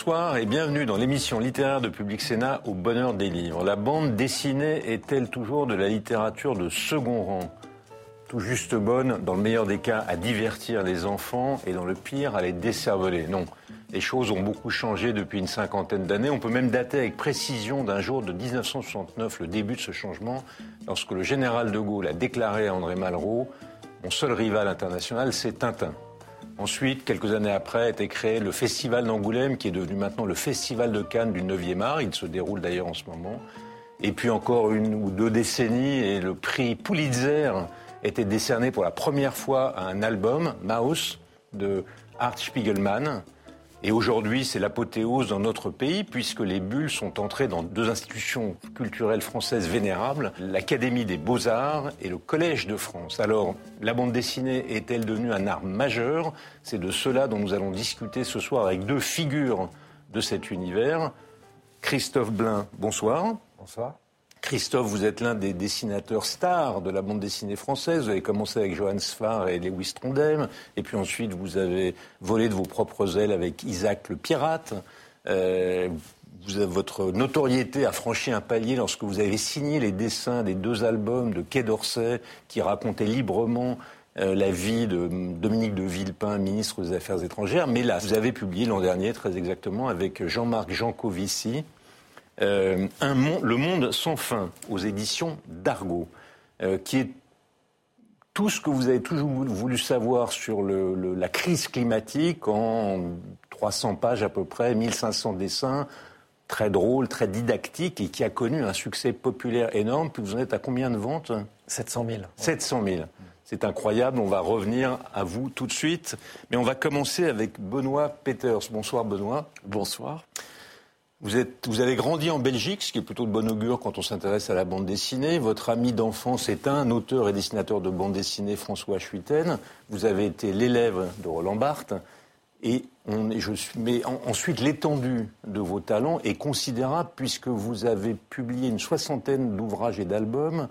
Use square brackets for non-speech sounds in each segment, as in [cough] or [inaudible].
Bonsoir et bienvenue dans l'émission littéraire de Public Sénat au bonheur des livres. La bande dessinée est-elle toujours de la littérature de second rang? Tout juste bonne, dans le meilleur des cas, à divertir les enfants et dans le pire, à les décerveler. Non, les choses ont beaucoup changé depuis une cinquantaine d'années. On peut même dater avec précision d'un jour de 1969 le début de ce changement, lorsque le général de Gaulle a déclaré à André Malraux Mon seul rival international, c'est Tintin. Ensuite, quelques années après, a été créé le Festival d'Angoulême, qui est devenu maintenant le Festival de Cannes du 9e art. Il se déroule d'ailleurs en ce moment. Et puis encore une ou deux décennies, et le prix Pulitzer était décerné pour la première fois à un album, Mouse, de Art Spiegelman. Et aujourd'hui, c'est l'apothéose dans notre pays, puisque les bulles sont entrées dans deux institutions culturelles françaises vénérables, l'Académie des beaux-arts et le Collège de France. Alors, la bande dessinée est-elle devenue un art majeur? C'est de cela dont nous allons discuter ce soir avec deux figures de cet univers. Christophe Blain, bonsoir. Bonsoir. Christophe, vous êtes l'un des dessinateurs stars de la bande dessinée française. Vous avez commencé avec Johannes Sfar et Lewis Trondheim, et puis ensuite vous avez volé de vos propres ailes avec Isaac le pirate. Euh, vous avez, votre notoriété a franchi un palier lorsque vous avez signé les dessins des deux albums de Quai d'Orsay qui racontaient librement euh, la vie de Dominique de Villepin, ministre des Affaires étrangères. Mais là, vous avez publié l'an dernier, très exactement, avec Jean-Marc Jancovici, euh, un Le Monde sans fin aux éditions d'Argo, euh, qui est tout ce que vous avez toujours voulu savoir sur la crise climatique en 300 pages à peu près, 1500 dessins, très drôle, très didactique et qui a connu un succès populaire énorme. Puis vous en êtes à combien de ventes? 700 000. 700 000. C'est incroyable, on va revenir à vous tout de suite. Mais on va commencer avec Benoît Peters. Bonsoir Benoît. Bonsoir. Vous, êtes, vous avez grandi en Belgique, ce qui est plutôt de bon augure quand on s'intéresse à la bande dessinée. Votre ami d'enfance est un auteur et dessinateur de bande dessinée, François Schuiten. Vous avez été l'élève de Roland Barthes. Et, on, je suis, mais ensuite, l'étendue de vos talents est considérable puisque vous avez publié une soixantaine d'ouvrages et d'albums,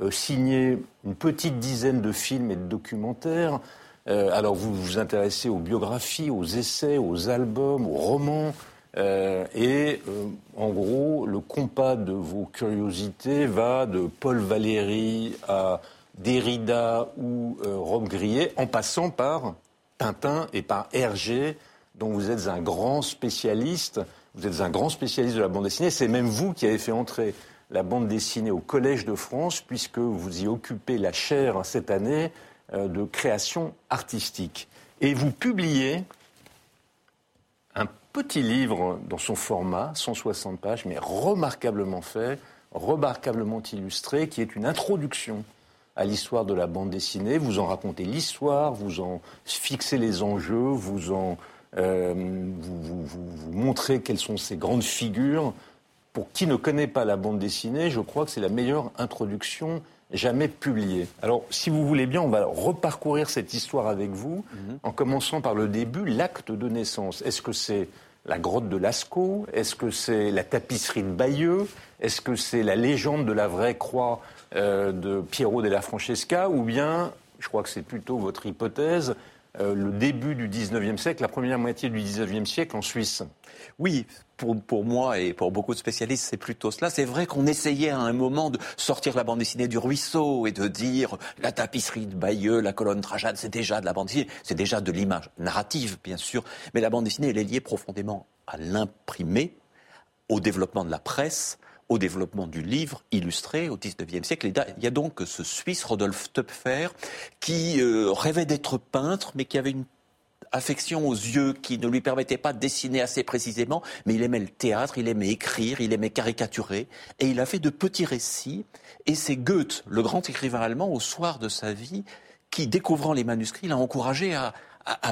euh, signé une petite dizaine de films et de documentaires. Euh, alors vous vous intéressez aux biographies, aux essais, aux albums, aux romans. Euh, et euh, en gros, le compas de vos curiosités va de Paul Valéry à Derrida ou euh, Rome Grillet, en passant par Tintin et par Hergé, dont vous êtes un grand spécialiste. Vous êtes un grand spécialiste de la bande dessinée. C'est même vous qui avez fait entrer la bande dessinée au Collège de France, puisque vous y occupez la chaire cette année de création artistique. Et vous publiez petit livre dans son format, 160 pages, mais remarquablement fait, remarquablement illustré, qui est une introduction à l'histoire de la bande dessinée. Vous en racontez l'histoire, vous en fixez les enjeux, vous en euh, vous, montrez quelles sont ces grandes figures. Pour qui ne connaît pas la bande dessinée, je crois que c'est la meilleure introduction jamais publiée. Alors, si vous voulez bien, on va reparcourir cette histoire avec vous, mhm. en commençant par le début, l'acte de naissance. Est-ce que c'est la grotte de Lascaux? Est-ce que c'est la tapisserie de Bayeux? Est-ce que c'est la légende de la vraie croix euh, de Piero della Francesca? Ou bien, je crois que c'est plutôt votre hypothèse, euh, le début du 19e siècle, la première moitié du 19e siècle en Suisse? Oui, pour, moi et pour beaucoup de spécialistes, c'est plutôt cela. C'est vrai qu'on essayait à un moment de sortir la bande dessinée du ruisseau et de dire la tapisserie de Bayeux, la colonne Trajane, c'est déjà de la bande dessinée, c'est déjà de l'image narrative, bien sûr. Mais la bande dessinée, elle est liée profondément à l'imprimé, au développement de la presse, au développement du livre illustré au XIXe siècle. il y a donc ce Suisse, Rodolphe Töpfer, qui euh, rêvait d'être peintre, mais qui avait une affection aux yeux qui ne lui permettait pas de dessiner assez précisément, mais il aimait le théâtre, il aimait écrire, il aimait caricaturer, et il a fait de petits récits. Et c'est Goethe, le grand écrivain allemand, au soir de sa vie, qui, découvrant les manuscrits, l'a encouragé à,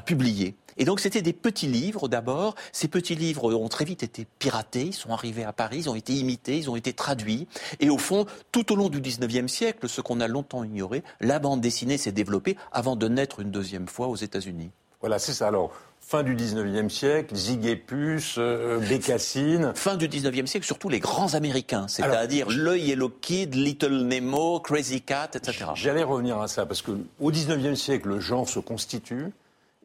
publier. Et donc c'était des petits livres d'abord. Ces petits livres ont très vite été piratés, ils sont arrivés à Paris, ils ont été imités, ils ont été traduits. Et au fond, tout au long du 19e siècle, ce qu'on a longtemps ignoré, la bande dessinée s'est développée avant de naître une deuxième fois aux États-Unis. Voilà, c'est ça. Alors, fin du 19e siècle, Ziguépus, euh, Bécassine. [laughs] Fin du 19e siècle, surtout les grands Américains, c'est-à-dire le Yellow Kid, Little Nemo, Crazy Cat, etc. J'allais revenir à ça, parce qu'au 19e siècle, le genre se constitue,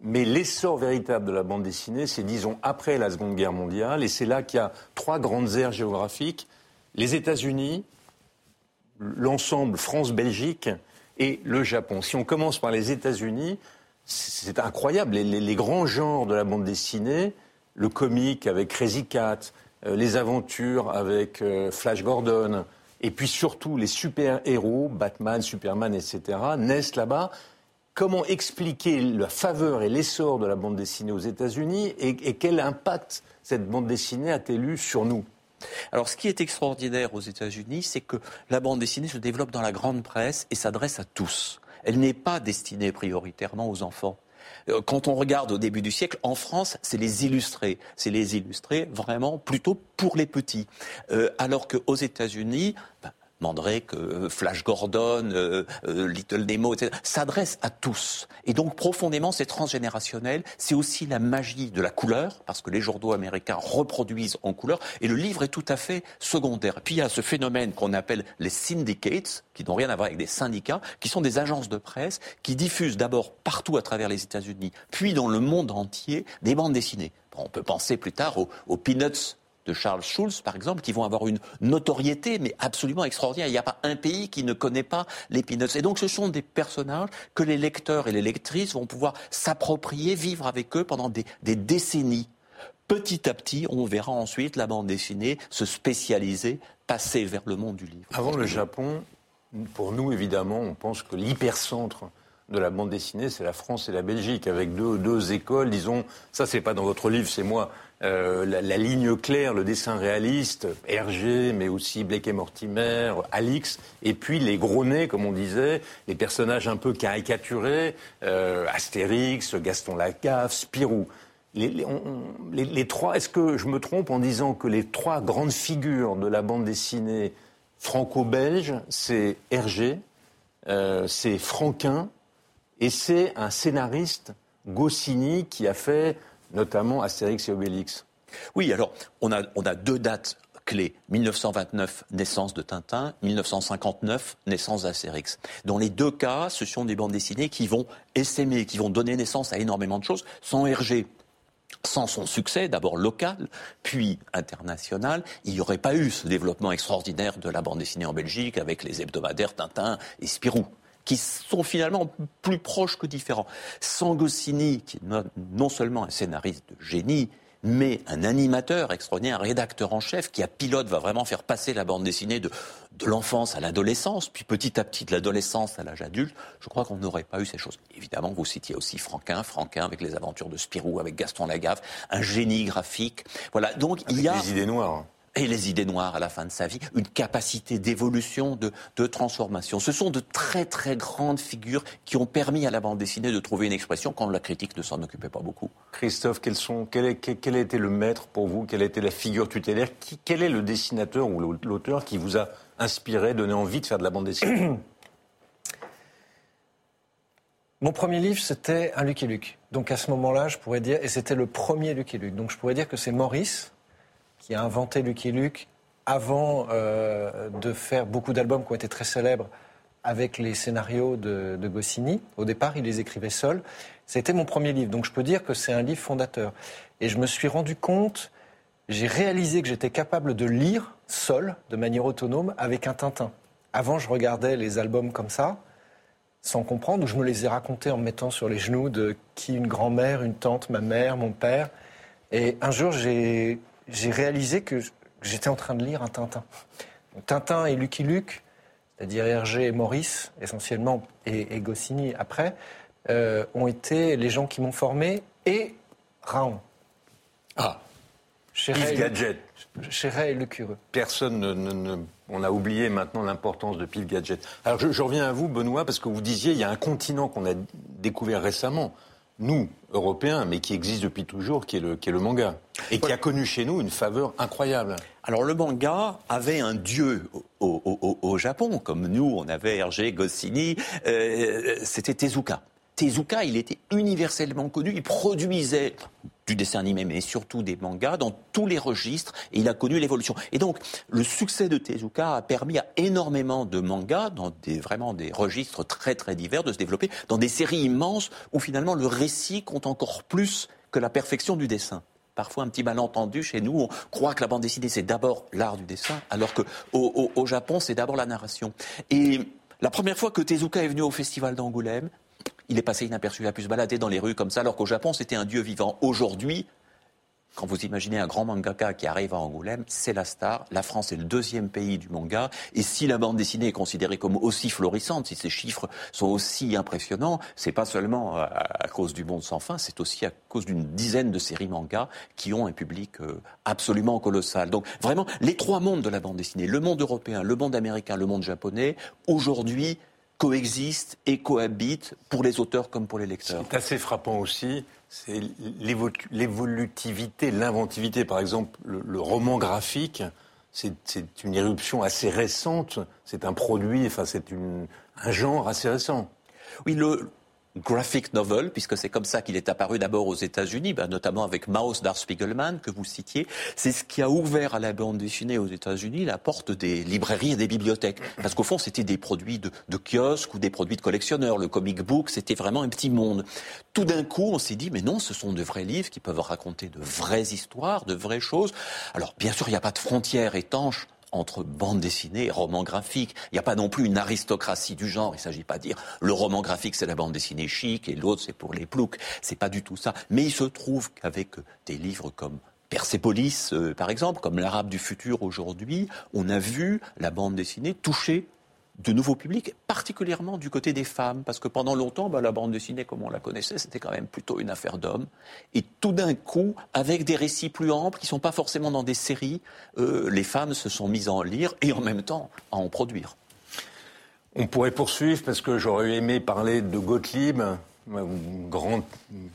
mais l'essor véritable de la bande dessinée, c'est, disons, après la Seconde Guerre mondiale, et c'est là qu'il y a trois grandes aires géographiques, les États-Unis, l'ensemble France-Belgique et le Japon. Si on commence par les États-Unis, c'est incroyable. Les, grands genres de la bande dessinée, le comique avec Crazy Cat, euh, les aventures avec euh, Flash Gordon, et puis surtout les super-héros, Batman, Superman, etc., naissent là-bas. Comment expliquer la faveur et l'essor de la bande dessinée aux États-Unis et, et, quel impact cette bande dessinée a-t-elle eu sur nous? Alors, ce qui est extraordinaire aux États-Unis, c'est que la bande dessinée se développe dans la grande presse et s'adresse à tous elle n'est pas destinée prioritairement aux enfants. Euh, quand on regarde au début du siècle, en France, c'est les illustrés. C'est les illustrés vraiment plutôt pour les petits. Euh, alors qu'aux États-Unis, ben, Mandrake, euh, Flash Gordon, euh, euh, Little Nemo, etc., s'adresse à tous. Et donc profondément, c'est transgénérationnel. C'est aussi la magie de la couleur, parce que les journaux américains reproduisent en couleur, et le livre est tout à fait secondaire. Puis il y a ce phénomène qu'on appelle les syndicates, qui n'ont rien à voir avec des syndicats, qui sont des agences de presse qui diffusent d'abord partout à travers les États-Unis, puis dans le monde entier, des bandes dessinées. on peut penser plus tard aux Peanuts de Charles Schulz, par exemple, qui vont avoir une notoriété, mais absolument extraordinaire. Il n'y a pas un pays qui ne connaît pas les Peanuts. Et donc, ce sont des personnages que les lecteurs et les lectrices vont pouvoir s'approprier, vivre avec eux pendant des, des décennies. Petit à petit, on verra ensuite la bande dessinée se spécialiser, passer vers le monde du livre. Avant le Japon, pour nous, évidemment, on pense que l'hypercentre de la bande dessinée, c'est la France et la Belgique, avec deux, deux écoles, disons, ça c'est pas dans votre livre, c'est moi, euh, la, ligne claire, le dessin réaliste, Hergé, mais aussi Blake et Mortimer, Alix, et puis les gros nez, comme on disait, les personnages un peu caricaturés, euh, Astérix, Gaston Lagaffe, Spirou. Les, trois, est-ce que je me trompe en disant que les trois grandes figures de la bande dessinée franco-belge, c'est Hergé, euh, c'est Franquin, et c'est un scénariste, Goscinny, qui a fait notamment Astérix et Obélix. Oui, alors on a, on a deux dates clés. 1929, naissance de Tintin, 1959, naissance d'Astérix. Dans les deux cas, ce sont des bandes dessinées qui vont essaimer, qui vont donner naissance à énormément de choses. Sans Hergé, sans son succès, d'abord local, puis international, il n'y aurait pas eu ce développement extraordinaire de la bande dessinée en Belgique avec les hebdomadaires Tintin et Spirou qui sont finalement plus proches que différents. Sangossini, qui est non seulement un scénariste de génie, mais un animateur extraordinaire, un rédacteur en chef qui, à pilote, va vraiment faire passer la bande dessinée de, de l'enfance à l'adolescence, puis petit à petit de l'adolescence à l'âge adulte, je crois qu'on n'aurait pas eu ces choses. Évidemment, vous citiez aussi Franquin, Franquin avec les aventures de Spirou, avec Gaston Lagaffe, un génie graphique. Voilà, donc il y a... Des idées noires et les idées noires à la fin de sa vie, une capacité d'évolution, de, transformation. Ce sont de très très grandes figures qui ont permis à la bande dessinée de trouver une expression quand la critique ne s'en occupait pas beaucoup. Christophe, quels sont, quel, est, quel, a été le maître pour vous? Quelle a été la figure tutélaire? Quel est le dessinateur ou l'auteur qui vous a inspiré, donné envie de faire de la bande dessinée? [coughs] Mon premier livre, c'était un Lucky Luke. Donc à ce moment-là, je pourrais dire, et c'était le premier Lucky Luke. Donc je pourrais dire que c'est Maurice, qui a inventé Lucky Luke avant euh, de faire beaucoup d'albums qui ont été très célèbres avec les scénarios de, de, Goscinny. Au départ, il les écrivait seul. C'était mon premier livre, donc je peux dire que c'est un livre fondateur. Et je me suis rendu compte, j'ai réalisé que j'étais capable de lire seul, de manière autonome, avec un Tintin. Avant, je regardais les albums comme ça, sans comprendre, ou je me les ai racontés en me mettant sur les genoux de qui une grand-mère, une tante, ma mère, mon père. Et un jour, j'ai j'ai réalisé que j'étais en train de lire un Tintin. Tintin et Lucky Luke, c'est-à-dire Hergé et Maurice, essentiellement, et, Goscinny après, euh, ont été les gens qui m'ont formé, et Raon. Ah Pif Gadget. Chéret et Le Cureux. Personne ne, On a oublié maintenant l'importance de Pif Gadget. Alors je, je reviens à vous, Benoît, parce que vous disiez, il y a un continent qu'on a découvert récemment. Nous, Européens, mais qui existe depuis toujours, qui est le, qui est le manga. Et qui a connu chez nous une faveur incroyable. Alors le manga avait un dieu au, Japon, comme nous, on avait Hergé, Goscinny, euh, c'était Tezuka. Tezuka, il était universellement connu, il produisait du dessin animé, mais surtout des mangas dans tous les registres, et il a connu l'évolution. Et donc, le succès de Tezuka a permis à énormément de mangas, dans des, vraiment des registres très très divers, de se développer dans des séries immenses où finalement le récit compte encore plus que la perfection du dessin parfois un petit malentendu chez nous. On croit que la bande dessinée, c'est d'abord l'art du dessin, alors qu'au au, Japon, c'est d'abord la narration. Et la première fois que Tezuka est venu au festival d'Angoulême, il est passé inaperçu, il a pu se balader dans les rues comme ça, alors qu'au Japon, c'était un dieu vivant. Aujourd'hui, quand vous imaginez un grand mangaka qui arrive à Angoulême, c'est la star. La France est le deuxième pays du manga. Et si la bande dessinée est considérée comme aussi florissante, si ces chiffres sont aussi impressionnants, c'est pas seulement à, cause du monde sans fin, c'est aussi à cause d'une dizaine de séries manga qui ont un public euh, absolument colossal. Donc vraiment, les trois mondes de la bande dessinée, le monde européen, le monde américain, le monde japonais, aujourd'hui, coexistent et cohabitent pour les auteurs comme pour les lecteurs. C'est assez frappant aussi, c'est l'évolutivité, l'inventivité. Par exemple, le, roman graphique, c'est une éruption assez récente. C'est un produit, enfin, c'est un genre assez récent. Oui, le, graphic novel, puisque c'est comme ça qu'il est apparu d'abord aux États-Unis, ben, notamment avec Mouse d'Art Spiegelman que vous citiez. C'est ce qui a ouvert à la bande dessinée aux États-Unis la porte des librairies et des bibliothèques. Parce qu'au fond, c'était des produits de, de kiosques ou des produits de collectionneurs. Le comic book, c'était vraiment un petit monde. Tout d'un coup, on s'est dit, mais non, ce sont de vrais livres qui peuvent raconter de vraies histoires, de vraies choses. Alors, bien sûr, il n'y a pas de frontières étanches entre bande dessinée et roman graphique. Il n'y a pas non plus une aristocratie du genre. Il ne s'agit pas de dire le roman graphique c'est la bande dessinée chic et l'autre c'est pour les ploucs. C'est pas du tout ça. Mais il se trouve qu'avec des livres comme Persepolis, euh, par exemple, comme l'Arabe du futur aujourd'hui, on a vu la bande dessinée toucher de nouveaux publics, particulièrement du côté des femmes, parce que pendant longtemps, bah, la bande dessinée, comme on la connaissait, c'était quand même plutôt une affaire d'hommes. Et tout d'un coup, avec des récits plus amples, qui ne sont pas forcément dans des séries, euh, les femmes se sont mises à en lire et en même temps à en produire. On pourrait poursuivre, parce que j'aurais aimé parler de Gottlieb, grand,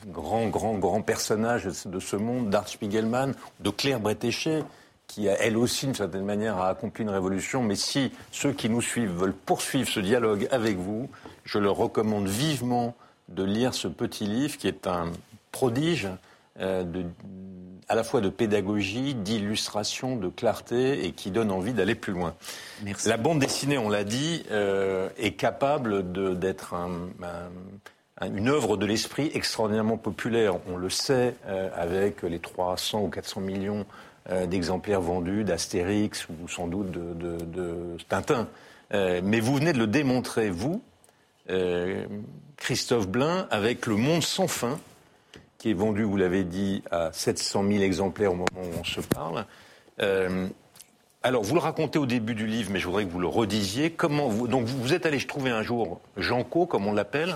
grand, grand, grand personnage de ce monde, d'Art Spiegelman, de Claire Bretéché, qui, elle aussi, d'une certaine manière, a accompli une révolution. Mais si ceux qui nous suivent veulent poursuivre ce dialogue avec vous, je leur recommande vivement de lire ce petit livre qui est un prodige euh, de, à la fois de pédagogie, d'illustration, de clarté et qui donne envie d'aller plus loin. La bande dessinée, on l'a dit, euh, est capable d'être une œuvre de l'esprit extraordinairement populaire. On le sait euh, avec les 300 ou 400 millions euh, d'exemplaires vendus d'Astérix ou sans doute de, Tintin. Euh, mais vous venez de le démontrer, vous, euh, Christophe Blain, avec Le Monde sans fin, qui est vendu, vous l'avez dit, à 700 000 exemplaires au moment où on se parle. alors, vous le racontez au début du livre, mais je voudrais que vous le redisiez. Comment vous, donc, vous êtes allé trouver un jour Janco, comme on l'appelle.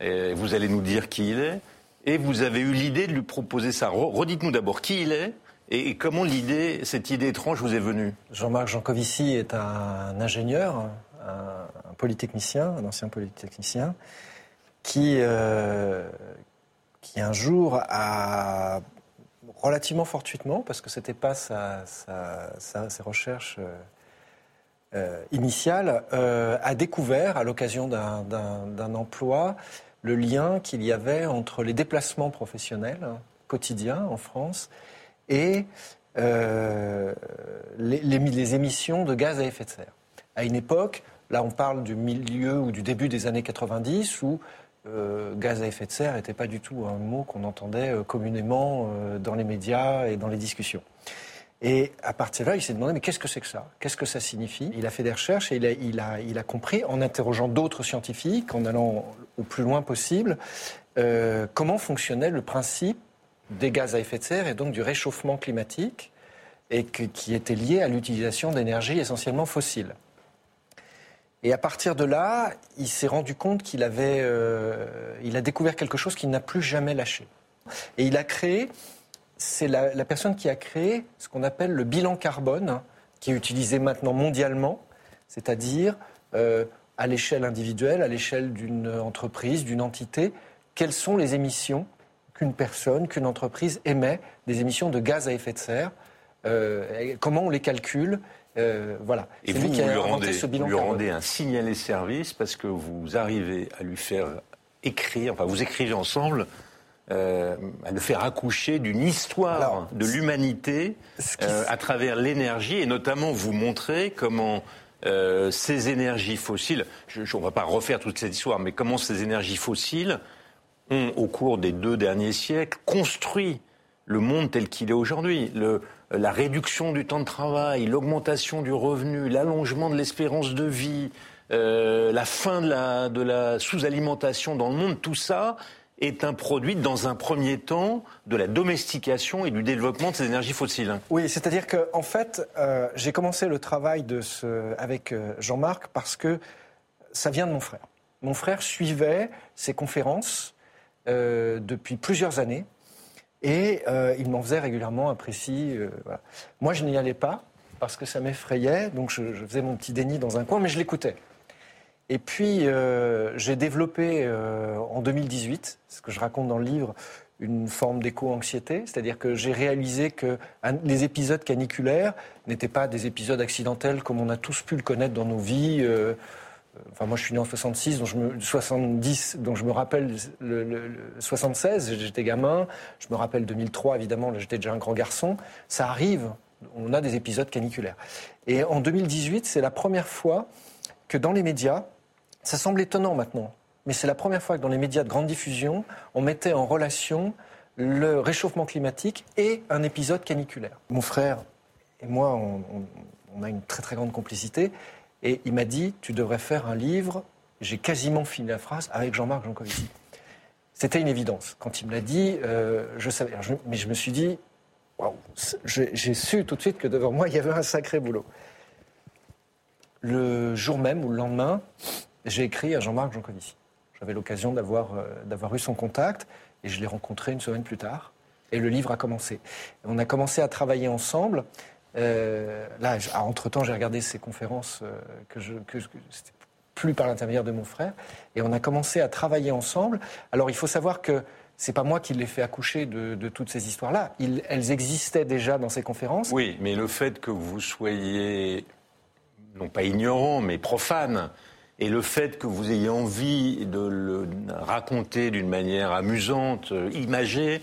Vous allez nous dire qui il est. Et vous avez eu l'idée de lui proposer ça. Redites-nous d'abord qui il est et comment l'idée, cette idée étrange vous est venue? Jean-Marc Jancovici est un ingénieur, un, polytechnicien, un ancien polytechnicien, qui, euh, qui un jour a relativement fortuitement, parce que ce n'était pas sa, ses recherches euh, euh, initiales, a découvert, à l'occasion d'un emploi, le lien qu'il y avait entre les déplacements professionnels quotidiens en France et euh, les, émissions de gaz à effet de serre. À une époque, là on parle du milieu ou du début des années 90 où euh, gaz à effet de serre n'était pas du tout un mot qu'on entendait euh, communément dans les médias et dans les discussions. Et à partir de là, il s'est demandé, mais qu'est-ce que c'est que ça? Qu'est-ce que ça signifie? Il a fait des recherches et il a, compris, en interrogeant d'autres scientifiques, en allant au plus loin possible, comment fonctionnait le principe des gaz à effet de serre et donc du réchauffement climatique et qui était lié à l'utilisation d'énergie essentiellement fossiles. Et à partir de là, il s'est rendu compte qu'il avait, euh, il a découvert quelque chose qu'il n'a plus jamais lâché. Et il a créé, c'est la, personne qui a créé ce qu'on appelle le bilan carbone, qui est utilisé maintenant mondialement, c'est-à-dire euh, à l'échelle individuelle, à l'échelle d'une entreprise, d'une entité, quelles sont les émissions qu'une personne, qu'une entreprise émet, des émissions de gaz à effet de serre, euh, comment on les calcule. Euh, voilà. Et vous, lui qui vous lui rendez, ce bilan vous lui rendez un signalé service parce que vous arrivez à lui faire écrire, enfin vous écrivez ensemble, euh, à le faire accoucher d'une histoire Alors, de l'humanité euh, à travers l'énergie et notamment vous montrer comment euh, ces énergies fossiles, je, je- on ne va pas refaire toute cette histoire, mais comment ces énergies fossiles ont, au cours des deux derniers siècles, construit le monde tel qu'il est aujourd'hui. La réduction du temps de travail, l'augmentation du revenu, l'allongement de l'espérance de vie, euh, la fin de la, sous-alimentation dans le monde, tout ça est un produit, dans un premier temps, de la domestication et du développement de ces énergies fossiles. Oui, c'est-à-dire que en fait, euh, j'ai commencé le travail avec euh, Jean-Marc parce que ça vient de mon frère. Mon frère suivait ces conférences euh, depuis plusieurs années et euh, il m'en faisait régulièrement un précis. euh. Moi, je n'y allais pas parce que ça m'effrayait, donc je, faisais mon petit déni dans un coin, mais je l'écoutais. Et puis, j'ai développé en 2018, ce que je raconte dans le livre, une forme d'éco-anxiété, c'est-à-dire que j'ai réalisé que les épisodes caniculaires n'étaient pas des épisodes accidentels comme on a tous pu le connaître dans nos vies. Enfin, moi, je suis né en 66, donc je me, 70, donc je me rappelle le, le- le 76, j'étais gamin. Je me rappelle 2003, évidemment, j'étais déjà un grand garçon. Ça arrive, on a des épisodes caniculaires. Et en 2018, c'est la première fois que dans les médias, ça semble étonnant maintenant, mais c'est la première fois que dans les médias de grande diffusion, on mettait en relation le réchauffement climatique et un épisode caniculaire. Mon frère et moi, on- on a une très très grande complicité, et il m'a dit, tu devrais faire un livre, j'ai quasiment fini la phrase, avec Jean-Marc Jancovici. C'était une évidence. Quand il me l'a dit, euh, je savais. Mais je me suis dit, c'est- j'ai su tout de suite que devant moi, il y avait un sacré boulot. Le jour même ou le lendemain, j'ai écrit à Jean-Marc Jancovici. J'avais l'occasion d'avoir euh, eu son contact et je l'ai rencontré une semaine plus tard. Et le livre a commencé. On a commencé à travailler ensemble. Euh, là, ah, entre-temps, j'ai regardé ses conférences euh, que je, que, plus par l'intermédiaire de mon frère. Et on a commencé à travailler ensemble. Alors, il faut savoir que c'est pas moi qui l'ai fait accoucher de, toutes ces histoires-là. Elles existaient déjà dans ces conférences. Oui, mais le fait que vous soyez, non pas ignorant, mais profane, et le fait que vous ayez envie de le raconter d'une manière amusante, euh, imagée,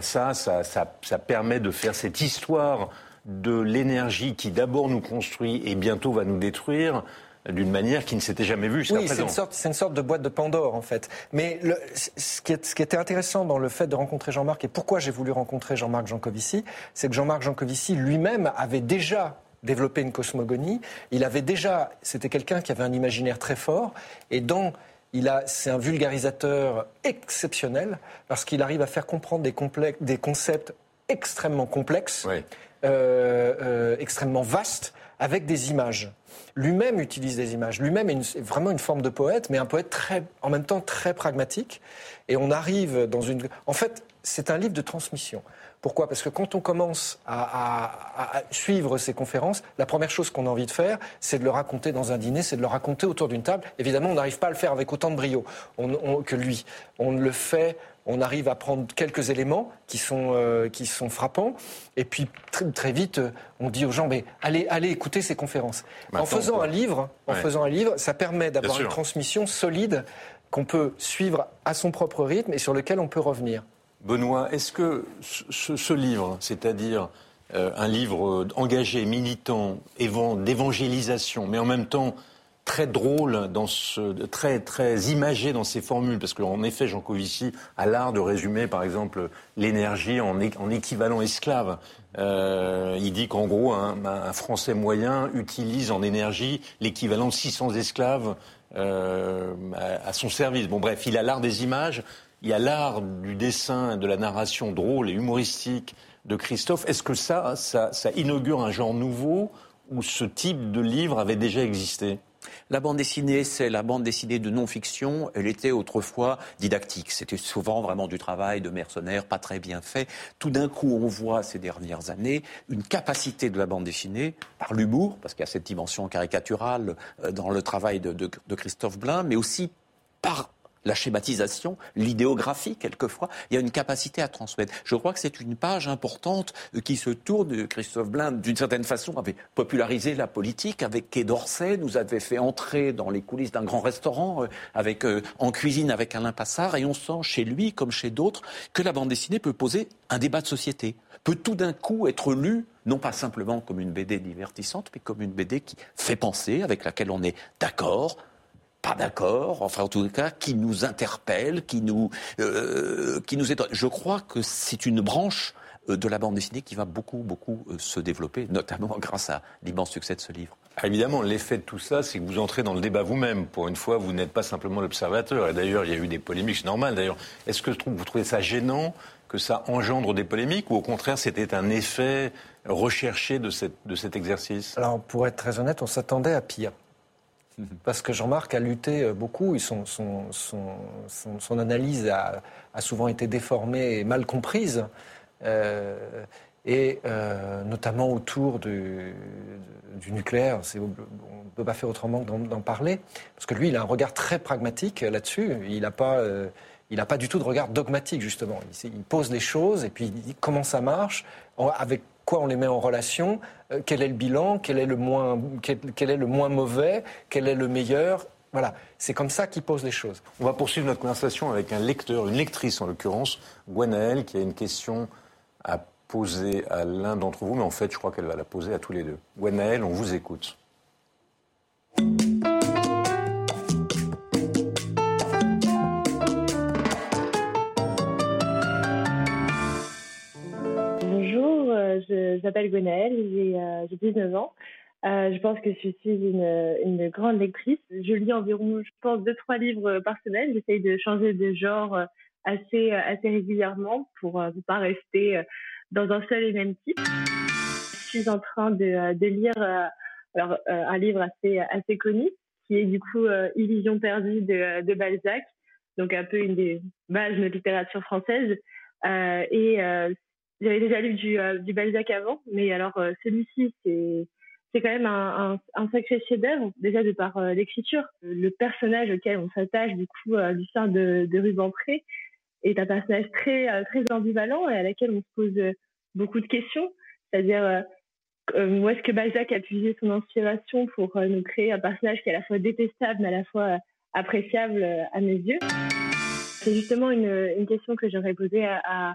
ça, ça, ça permet de faire cette histoire de l'énergie qui d'abord nous construit et bientôt va nous détruire d'une manière qui ne s'était jamais vue jusqu'à Oui, c'est présent. une, sorte, c'est une sorte de boîte de Pandore, en fait. Mais le- ce, qui est- ce qui était intéressant dans le fait de rencontrer Jean-Marc et pourquoi j'ai voulu rencontrer Jean-Marc Jancovici, c'est que Jean-Marc Jancovici lui-même avait déjà développé une cosmogonie. Il avait déjà, c'était quelqu'un qui avait un imaginaire très fort et dont il a, c'est un vulgarisateur exceptionnel parce qu'il arrive à faire comprendre des, concepts extrêmement complexes Oui. Euh, euh, extrêmement vaste avec des images. Lui-même utilise des images. Lui-même est, vraiment une forme de poète, mais un poète très, en même temps très pragmatique. Et on arrive dans une. En fait, c'est un livre de transmission. Pourquoi? Parce que quand on commence à, suivre ces conférences, la première chose qu'on a envie de faire, c'est de le raconter dans un dîner, c'est de le raconter autour d'une table. Évidemment, on n'arrive pas à le faire avec autant de brio que lui. On le fait, on arrive à prendre quelques éléments qui sont, euh, qui sont frappants, et puis très, très vite, euh, on dit aux gens, mais allez, allez écouter ces conférences. en faisant quoi. un livre, en Ouais. faisant un livre, ça permet d'avoir une transmission solide qu'on peut suivre à son propre rythme et sur lequel on peut revenir. Benoît, est-ce que ce, ce livre, c'est-à-dire euh, un livre engagé, militant, évan- d'évangélisation, mais en même temps très drôle, dans ce, très, très imagé dans ses formules, parce qu'en effet, Jean Covici a l'art de résumer, par exemple, l'énergie en, équivalent esclave. Euh, il dit qu'en gros, un, un Français moyen utilise en énergie l'équivalent de 600 esclaves euh, à, son service. Bon, bref, il a l'art des images, il a l'art du dessin, de la narration drôle et humoristique de Christophe. Est-ce que ça, ça, ça inaugure un genre nouveau où ce type de livre avait déjà existé? La bande dessinée, c'est la bande dessinée de non-fiction. Elle était autrefois didactique. C'était souvent vraiment du travail de mercenaires, pas très bien fait. Tout d'un coup, on voit ces dernières années une capacité de la bande dessinée par l'humour, parce qu'il y a cette dimension caricaturale euh, dans le travail de, de- de Christophe Blain, mais aussi par la schématisation, l'idéographie quelquefois. Il y a une capacité à transmettre. Je crois que c'est une page importante euh, qui se tourne. Christophe Blind, d'une certaine façon, avait popularisé la politique avec Quai d'Orsay, nous avait fait entrer dans les coulisses d'un grand restaurant, euh, avec, euh, en cuisine avec Alain Passard, et on sent chez lui, comme chez d'autres, que la bande dessinée peut poser un débat de société, peut tout d'un coup être lue non pas simplement comme une BD divertissante, mais comme une BD qui fait penser, avec laquelle on est d'accord, pas d'accord, enfin en tout cas qui nous interpelle, qui nous, euh, qui nous étonne. Je crois que c'est une branche euh, de la bande dessinée qui va beaucoup, beaucoup euh, se développer, notamment [laughs] grâce à l'immense succès de ce livre. Ah, évidemment, l'effet de tout ça, c'est que vous entrez dans le débat vous-même. Pour une fois, vous n'êtes pas simplement l'observateur. Et d'ailleurs, il y a eu des polémiques, c'est normal. D'ailleurs, est-ce que vous trouvez ça gênant que ça engendre des polémiques ou au contraire, c'était un effet recherché de, cette, de cet exercice? Alors, pour être très honnête, on s'attendait à pire. [laughs] Parce que Jean-Marc a lutté euh, beaucoup, son, analyse a, a, souvent été déformée et mal comprise, euh, et euh, notamment autour du, nucléaire. On ne peut pas faire autrement que d'en parler, parce que lui, il a un regard très pragmatique là-dessus. Il n'a pas... Il n'a pas du tout de regard dogmatique, justement. Il, il, pose les choses et puis il dit comment ça marche, avec quoi on les met en relation, euh, quel est le bilan, quel est le moins, quel, est le moins mauvais, quel est le meilleur. Voilà, c'est comme ça qu'il pose les choses. On va poursuivre notre conversation avec un lecteur, une lectrice en l'occurrence, Gwenaëlle, qui a une question à poser à l'un d'entre vous, mais en fait, je crois qu'elle va la poser à tous les deux. Gwenaëlle, on vous écoute. Je m'appelle Gwenaëlle, j'ai 19 euh, ans. Euh, je pense que je suis une, grande lectrice. Je lis environ, je pense, deux trois livres par semaine. J'essaye de changer de genre assez assez régulièrement pour ne pas rester dans un seul et même type. Je suis en train de, lire un livre assez assez connu qui est du coup Illusion perdue de, Balzac, donc un peu une des bases de littérature française. Euh, et j'avais déjà lu du, euh, du Balzac avant, mais alors euh, celui-ci, c'est c'est quand même un, un, sacré chef-d'œuvre, déjà de par euh, l'écriture. Le personnage auquel on s'attache, du coup, du sein de, de Rubempré, est un personnage très, très ambivalent et à laquelle on se pose beaucoup de questions. C'est-à-dire, où est-ce que Balzac a puisé son inspiration pour nous créer un personnage qui est à la fois détestable, mais à la fois appréciable à mes yeux? C'est justement une, une question que j'aurais posée à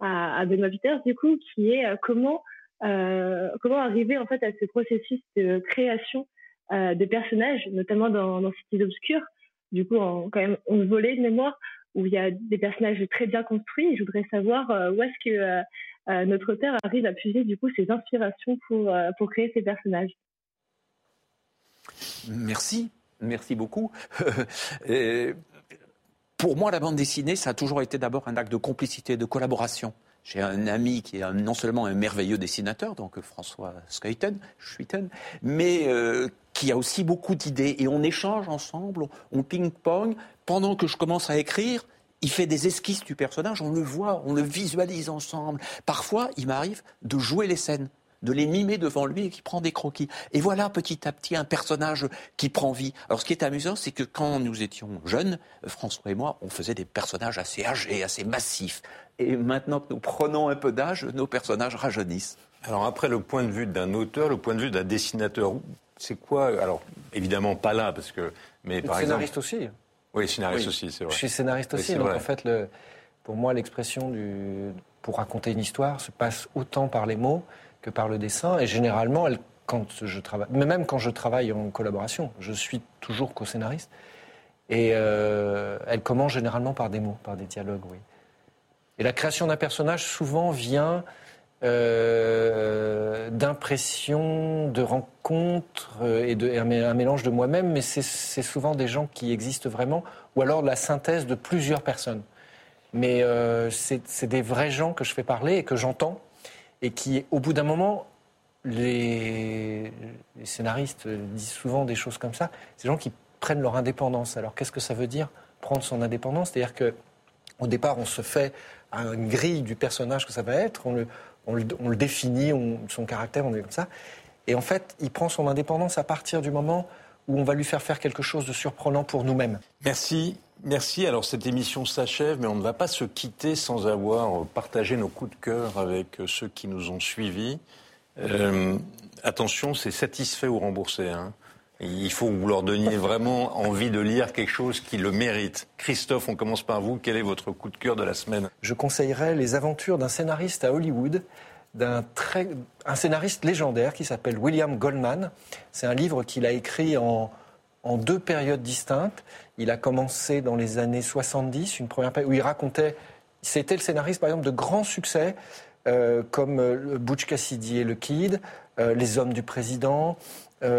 à, Benoît Peters, du coup, qui est euh, comment, euh, comment arriver en fait à ce processus de création euh, de personnages, notamment dans, dans Cité obscure, du coup, en, quand même, on volait de mémoire où il y a des personnages très bien construits. je voudrais savoir où est-ce que notre auteur arrive à puiser du coup ses inspirations pour, pour créer ces personnages. Merci, merci beaucoup. [laughs] Pour moi, la bande dessinée, ça a toujours été d'abord un acte de complicité, de collaboration. J'ai un ami qui est non seulement un merveilleux dessinateur, donc François Skeuten, mais euh, qui a aussi beaucoup d'idées. Et on échange ensemble, on ping-pong. Pendant que je commence à écrire, il fait des esquisses du personnage, on le voit, on le visualise ensemble. Parfois, il m'arrive de jouer les scènes de les mimer devant lui et qui prend des croquis. Et voilà petit à petit un personnage qui prend vie. Alors ce qui est amusant, c'est que quand nous étions jeunes, François et moi, on faisait des personnages assez âgés, assez massifs. Et maintenant que nous prenons un peu d'âge, nos personnages rajeunissent. Alors après le point de vue d'un auteur, le point de vue d'un dessinateur, c'est quoi Alors évidemment pas là parce que, mais par scénariste aussi. Oui, scénariste aussi, c'est vrai. Je suis scénariste aussi, donc en fait, le, pour moi, l'expression du pour raconter une histoire se passe autant par les mots que par le dessin. Et généralement, elle, quand je travaille, même quand je travaille en collaboration, je suis toujours co-scénariste. Et euh, elle commence généralement par des mots, par des dialogues, oui. Et la création d'un personnage souvent vient euh, d'impressions, de rencontres euh, et, de, un, mélange de moi-même, mais c'est souvent des gens qui existent vraiment, ou alors la synthèse de plusieurs personnes. Mais euh, c'est des vrais gens que je fais parler et que j'entends et qui, au bout d'un moment, les, scénaristes disent souvent des choses comme ça, ces gens qui prennent leur indépendance. Alors qu'est-ce que ça veut dire prendre son indépendance? C'est-à-dire que au départ, on se fait une grille du personnage que ça va être, on le, on le, définit, son caractère, on est comme ça. Et en fait, il prend son indépendance à partir du moment où on va lui faire faire quelque chose de surprenant pour nous-mêmes. Merci Merci. Alors cette émission s'achève, mais on ne va pas se quitter sans avoir partagé nos coups de cœur avec ceux qui nous ont suivis. Euh, attention, c'est satisfait ou remboursé. Hein. Il faut que vous leur donniez vraiment envie de lire quelque chose qui le mérite. Christophe, on commence par vous. Quel est votre coup de cœur de la semaine? Je conseillerais les aventures d'un scénariste à Hollywood, d'un un scénariste légendaire qui s'appelle William Goldman. C'est un livre qu'il a écrit en, en deux périodes distinctes. Il a commencé dans les années 70, une première période où il racontait. C'était le scénariste, par exemple, de grands succès euh, comme euh, Butch Cassidy et le Kid, euh, Les Hommes du Président,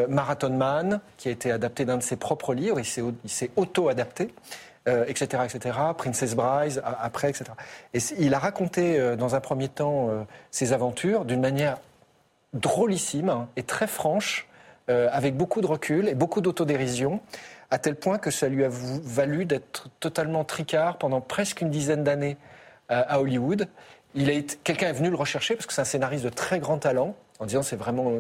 Marathon Man, qui a été adapté d'un de ses propres livres. Il s'est auto-adapté. etc., etc., Princess Bride, après, etc. Et il a raconté dans un premier temps ses aventures d'une manière drôlissime hein, et très franche, avec beaucoup de recul et beaucoup d'autodérision, à tel point que ça lui a valu d'être totalement tricard pendant presque une dizaine d'années à Hollywood quelqu'un est venu le rechercher parce que c'est un scénariste de très grand talent, en disant c'est vraiment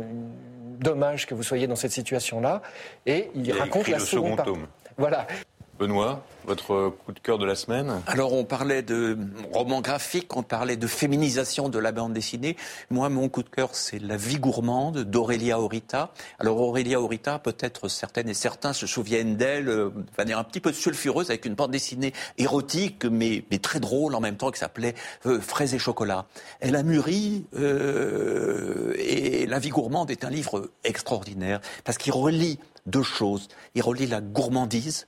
dommage que vous soyez dans cette situation-là. Et il, raconte la seconde second tome. Voilà. Benoît, votre coup de cœur de la semaine Alors, on parlait de roman graphique, on parlait de féminisation de la bande dessinée. Moi, mon coup de cœur, c'est La vie gourmande d'Aurélia Aurita. Alors, Aurélia Aurita, peut-être certaines et certains se souviennent d'elle euh, de manière un petit peu sulfureuse, avec une bande dessinée érotique, mais, mais très drôle en même temps, qui s'appelait euh, Fraises et chocolat. Elle a mûri, euh, et La vie gourmande est un livre extraordinaire, parce qu'il relie deux choses. Il relie la gourmandise,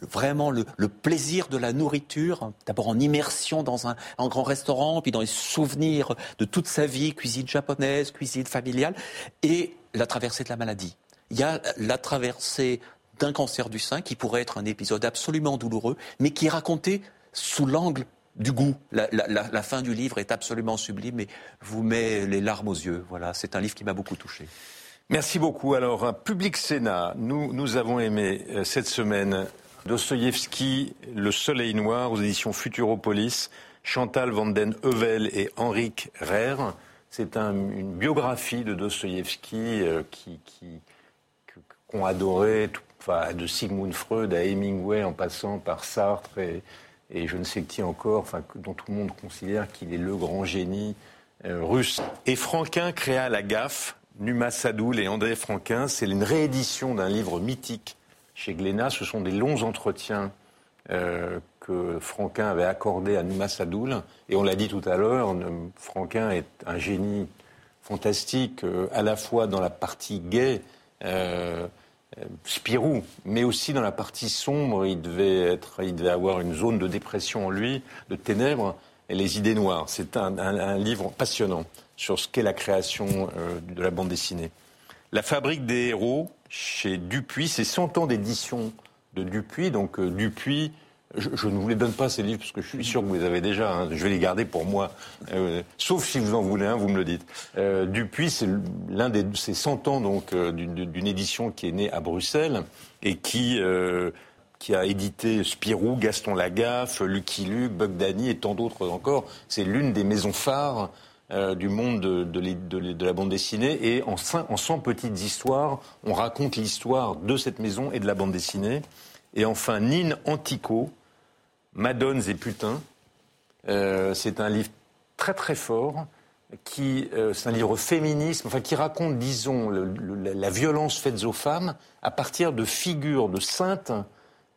vraiment le, plaisir de la nourriture, d'abord en immersion dans un, grand restaurant, puis dans les souvenirs de toute sa vie, cuisine japonaise, cuisine familiale, et la traversée de la maladie. Il y a la traversée d'un cancer du sein qui pourrait être un épisode absolument douloureux, mais qui est raconté sous l'angle du goût. La, la, fin du livre est absolument sublime et vous met les larmes aux yeux. Voilà, c'est un livre qui m'a beaucoup touché. Merci beaucoup. Alors, un public Sénat, nous, nous avons aimé euh, cette semaine Dostoïevski, Le Soleil Noir aux éditions Futuropolis, Chantal Vanden Heuvel et Henrik Rère. C'est une biographie de Dostoïevski euh, qui, qu'ont adoré, enfin, de Sigmund Freud à Hemingway en passant par Sartre et, et je ne sais qui encore, enfin, dont tout le monde considère qu'il est le grand génie euh, russe. Et Franquin créa la gaffe Numa Sadoul et André Franquin. C'est une réédition d'un livre mythique chez Glénat. Ce sont des longs entretiens euh, que Franquin avait accordés à Numa Sadoul. Et on l'a dit tout à l'heure, Franquin est un génie fantastique, euh, à la fois dans la partie gay, euh, Spirou, mais aussi dans la partie sombre. Il devait, être, il devait avoir une zone de dépression en lui, de ténèbres et les idées noires. C'est un livre passionnant sur ce qu'est la création euh, de la bande dessinée. La fabrique des héros, chez Dupuis, c'est 100 ans d'édition de Dupuis. Donc euh, Dupuis, je, ne vous les donne pas ces livres parce que je suis sûr que vous les avez déjà. Hein. je vais les garder pour moi, euh, sauf si vous en voulez un, vous me le dites. Dupuis, c'est l'un des ces 100 ans donc d'une édition qui est née à Bruxelles et qui qui a édité Spirou, Gaston Lagaffe, Lucky Luke, Bugdani et tant d'autres encore. C'est l'une des maisons phares euh, du monde de, la bande dessinée. Et en, en 100 petites histoires, on raconte l'histoire de cette maison et de la bande dessinée. Et enfin, Nine Antico, Madones et Putains. Euh, c'est un livre très très fort. Qui, euh, c'est un livre féministe, enfin qui raconte, disons, la violence faite aux femmes à partir de figures de saintes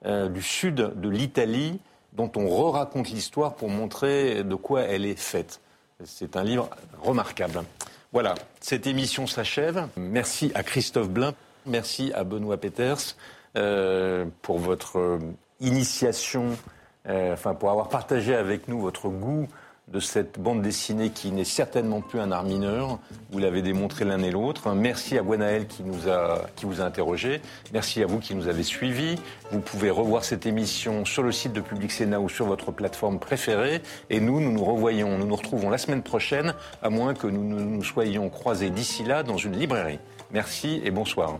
du sud de l'Italie dont on re-raconte l'histoire pour montrer de quoi elle est faite. C'est un livre remarquable. Voilà, cette émission s'achève. Merci à Christophe Blin, merci à Benoît Peters euh, pour votre euh, initiation, euh, enfin pour avoir partagé avec nous votre goût de cette bande dessinée qui n'est certainement plus un art mineur. Vous l'avez démontré l'un et l'autre. Merci à Gwenaël qui, nous a, qui vous a interrogé. Merci à vous qui nous avez suivis. Vous pouvez revoir cette émission sur le site de Public Sénat ou sur votre plateforme préférée. Et nous, nous nous revoyons, nous nous retrouvons la semaine prochaine, à moins que nous nous soyons croisés d'ici là dans une librairie. Merci et bonsoir.